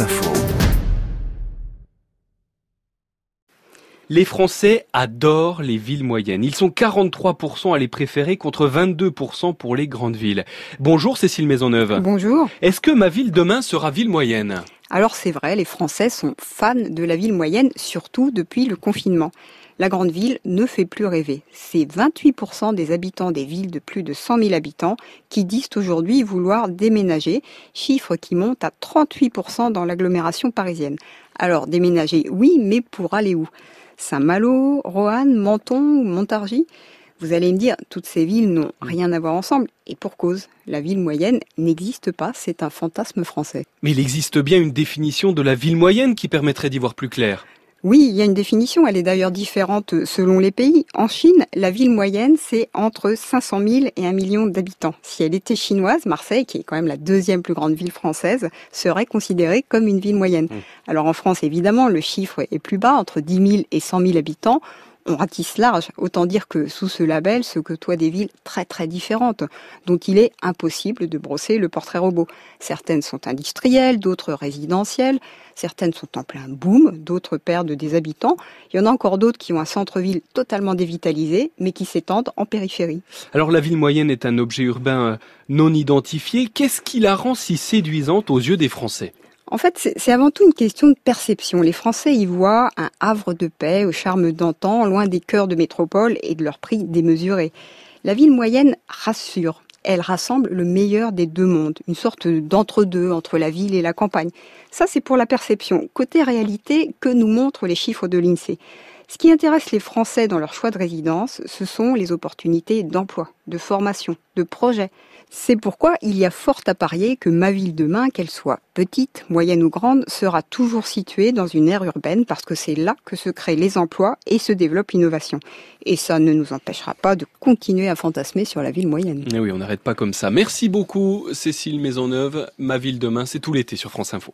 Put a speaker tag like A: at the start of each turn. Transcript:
A: Info.
B: Les Français adorent les villes moyennes. Ils sont 43% à les préférer contre 22% pour les grandes villes. Bonjour Cécile Maisonneuve.
C: Bonjour.
B: Est-ce que ma ville demain sera ville moyenne?
C: Alors c'est vrai, les Français sont fans de la ville moyenne, surtout depuis le confinement. La grande ville ne fait plus rêver. C'est 28% des habitants des villes de plus de 100 000 habitants qui disent aujourd'hui vouloir déménager, chiffre qui monte à 38% dans l'agglomération parisienne. Alors déménager, oui, mais pour aller où? Saint-Malo, Roanne, Menton ou Montargis? Vous allez me dire, toutes ces villes n'ont rien à voir ensemble, et pour cause, la ville moyenne n'existe pas, c'est un fantasme français.
B: Mais il existe bien une définition de la ville moyenne qui permettrait d'y voir plus clair.
C: Oui, il y a une définition, elle est d'ailleurs différente selon les pays. En Chine, la ville moyenne, c'est entre 500 000 et 1 million d'habitants. Si elle était chinoise, Marseille, qui est quand même la deuxième plus grande ville française, serait considérée comme une ville moyenne. Mmh. Alors en France, évidemment, le chiffre est plus bas, entre 10 000 et 100 000 habitants on ratisse large. Autant dire que sous ce label se côtoient des villes très très différentes, dont il est impossible de brosser le portrait robot. Certaines sont industrielles, d'autres résidentielles, certaines sont en plein boom, d'autres perdent des habitants. Il y en a encore d'autres qui ont un centre-ville totalement dévitalisé, mais qui s'étendent en périphérie.
B: Alors la ville moyenne est un objet urbain euh, non identifié. Qu'est-ce qui la rend si séduisante aux yeux des Français?
C: En fait, c'est avant tout une question de perception. Les Français y voient un havre de paix au charme d'antan, loin des cœurs de métropole et de leur prix démesuré. La ville moyenne rassure. Elle rassemble le meilleur des deux mondes, une sorte d'entre-deux entre la ville et la campagne. Ça, c'est pour la perception. Côté réalité, que nous montrent les chiffres de l'INSEE? Ce qui intéresse les Français dans leur choix de résidence, ce sont les opportunités d'emploi, de formation, de projet. C'est pourquoi il y a fort à parier que ma ville demain, qu'elle soit petite, moyenne ou grande, sera toujours située dans une aire urbaine parce que c'est là que se créent les emplois et se développe l'innovation. Et ça ne nous empêchera pas de continuer à fantasmer sur la ville moyenne.
B: Eh oui, on n'arrête pas comme ça. Merci beaucoup Cécile Maisonneuve. Ma ville demain, c'est tout l'été sur France Info.